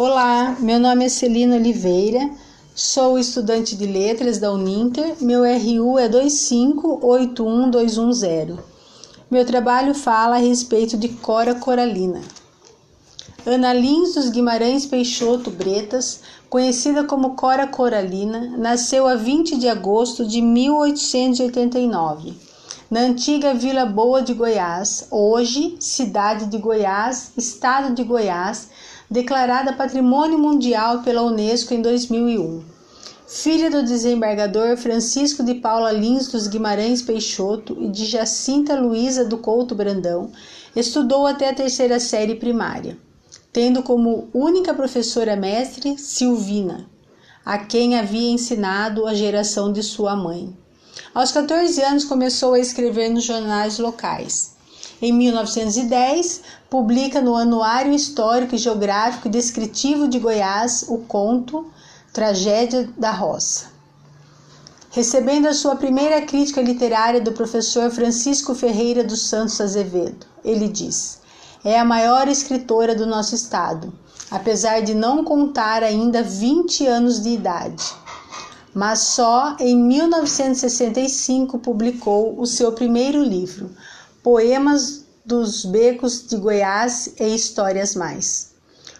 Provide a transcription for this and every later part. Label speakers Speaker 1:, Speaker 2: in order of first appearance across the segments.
Speaker 1: Olá, meu nome é Celina Oliveira, sou estudante de letras da Uninter, meu RU é 2581210. Meu trabalho fala a respeito de Cora Coralina. Ana Lins dos Guimarães Peixoto Bretas, conhecida como Cora Coralina, nasceu a 20 de agosto de 1889, na antiga Vila Boa de Goiás, hoje cidade de Goiás, estado de Goiás, declarada Patrimônio Mundial pela Unesco em 2001. Filha do desembargador Francisco de Paula Lins dos Guimarães Peixoto e de Jacinta Luiza do Couto Brandão, estudou até a terceira série primária, tendo como única professora mestre Silvina, a quem havia ensinado a geração de sua mãe. Aos 14 anos começou a escrever nos jornais locais. Em 1910, publica no Anuário Histórico e Geográfico e Descritivo de Goiás o conto Tragédia da Roça. Recebendo a sua primeira crítica literária do professor Francisco Ferreira dos Santos Azevedo, ele diz: É a maior escritora do nosso estado, apesar de não contar ainda 20 anos de idade. Mas só em 1965 publicou o seu primeiro livro, Poemas dos Becos de Goiás e Histórias Mais.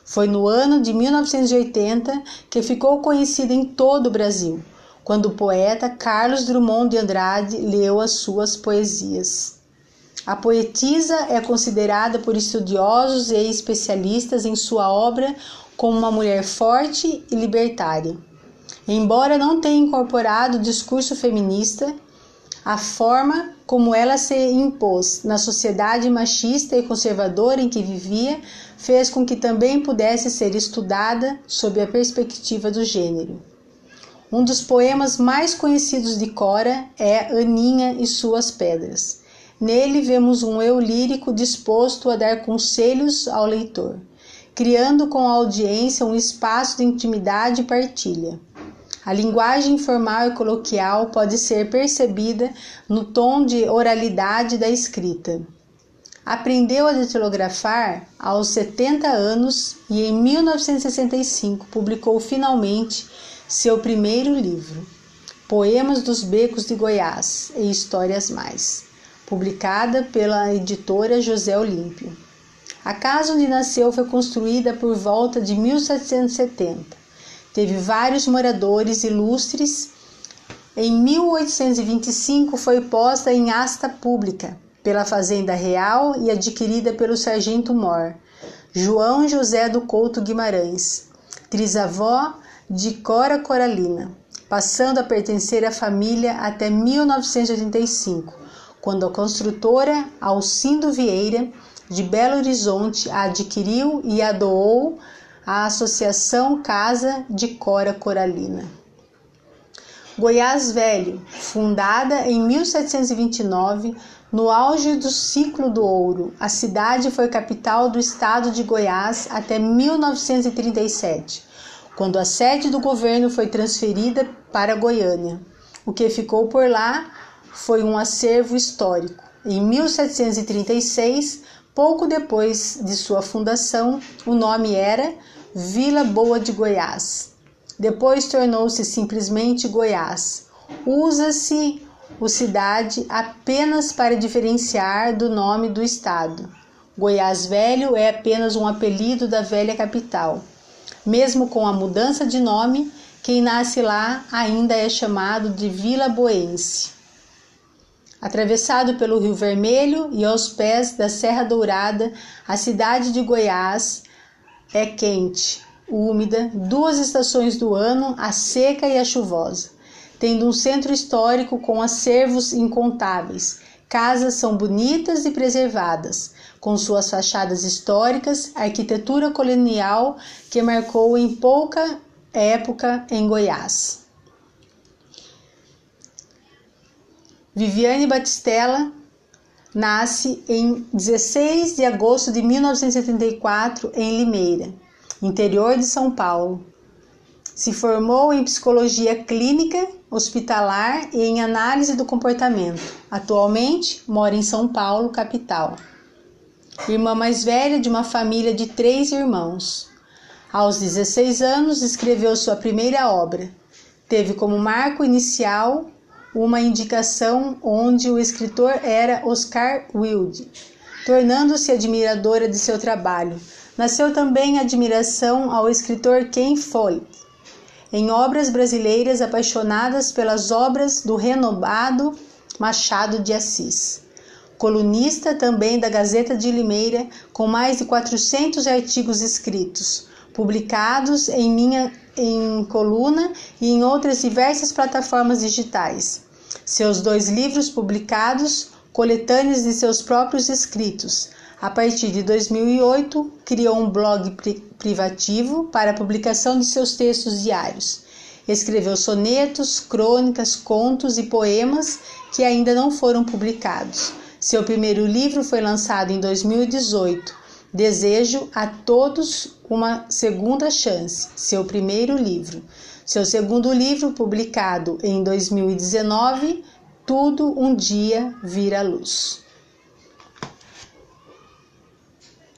Speaker 1: Foi no ano de 1980 que ficou conhecida em todo o Brasil, quando o poeta Carlos Drummond de Andrade leu as suas poesias. A poetisa é considerada por estudiosos e especialistas em sua obra como uma mulher forte e libertária. Embora não tenha incorporado o discurso feminista, a forma como ela se impôs na sociedade machista e conservadora em que vivia fez com que também pudesse ser estudada sob a perspectiva do gênero. Um dos poemas mais conhecidos de Cora é Aninha e Suas Pedras. Nele vemos um eu lírico disposto a dar conselhos ao leitor, criando com a audiência um espaço de intimidade e partilha. A linguagem informal e coloquial pode ser percebida no tom de oralidade da escrita. Aprendeu a datilografar aos 70 anos e em 1965 publicou finalmente seu primeiro livro, Poemas dos Becos de Goiás e Histórias Mais, publicada pela editora José Olímpio. A casa onde nasceu foi construída por volta de 1770 teve vários moradores ilustres. Em 1825 foi posta em asta pública pela Fazenda Real e adquirida pelo sargento Mor, João José do Couto Guimarães, trisavó de Cora Coralina, passando a pertencer à família até 1985, quando a construtora Alcindo Vieira de Belo Horizonte a adquiriu e a doou a Associação Casa de Cora Coralina. Goiás Velho, fundada em 1729, no auge do ciclo do ouro, a cidade foi capital do estado de Goiás até 1937, quando a sede do governo foi transferida para Goiânia. O que ficou por lá foi um acervo histórico. Em 1736, pouco depois de sua fundação, o nome era Vila Boa de Goiás. Depois tornou-se simplesmente Goiás. Usa-se o cidade apenas para diferenciar do nome do estado. Goiás Velho é apenas um apelido da velha capital. Mesmo com a mudança de nome, quem nasce lá ainda é chamado de Vila Boense. Atravessado pelo Rio Vermelho e aos pés da Serra Dourada, a cidade de Goiás é quente, úmida, duas estações do ano, a seca e a chuvosa, tendo um centro histórico com acervos incontáveis. Casas são bonitas e preservadas, com suas fachadas históricas, arquitetura colonial que marcou em pouca época em Goiás. Viviane Batistella Nasce em 16 de agosto de 1974 em Limeira, interior de São Paulo. Se formou em psicologia clínica, hospitalar e em análise do comportamento. Atualmente mora em São Paulo, capital. Irmã mais velha de uma família de três irmãos. Aos 16 anos, escreveu sua primeira obra. Teve como marco inicial uma indicação onde o escritor era Oscar Wilde, tornando-se admiradora de seu trabalho. Nasceu também admiração ao escritor Ken Follett. Em obras brasileiras apaixonadas pelas obras do renomado Machado de Assis. Colunista também da Gazeta de Limeira, com mais de 400 artigos escritos, publicados em minha em coluna e em outras diversas plataformas digitais. Seus dois livros publicados, coletâneas de seus próprios escritos. A partir de 2008, criou um blog pri privativo para a publicação de seus textos diários. Escreveu sonetos, crônicas, contos e poemas que ainda não foram publicados. Seu primeiro livro foi lançado em 2018. Desejo a todos uma segunda chance. Seu primeiro livro. Seu segundo livro, publicado em 2019, Tudo um dia vira luz.